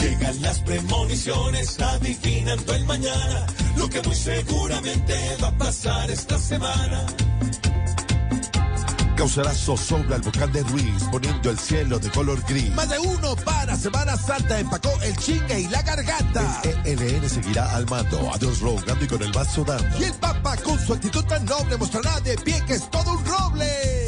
Llegan las premoniciones adivinando el mañana, lo que muy seguramente va a pasar esta semana. Causará zozobra al volcán de Ruiz, poniendo el cielo de color gris. Más de uno para Semana Santa empacó el chingue y la garganta. El ELN seguirá al mando, a Dios rogando y con el vaso dando. Y el Papa con su actitud tan noble mostrará de pie que es todo un roble.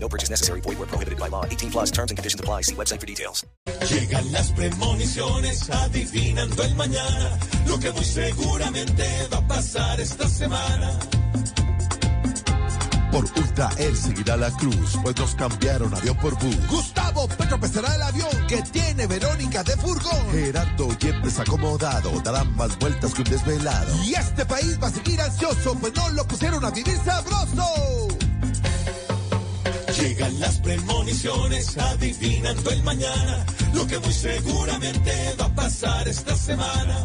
No purchase necessary. Void were prohibited by law. 18 plus terms and conditions apply. See website for details. Llegan las premoniciones adivinando el mañana, lo que muy seguramente va a pasar esta semana. Por Ultra Air seguirá la cruz, pues nos cambiaron avión por bus. Gustavo Petro pesará el avión que tiene Verónica de Furgón. Gerardo Yepes acomodado, darán más vueltas que un desvelado. Y este país va a seguir ansioso, pues no lo pusieron a vivir sabroso. Llegan las premoniciones adivinando el mañana, lo que muy seguramente va a pasar esta semana.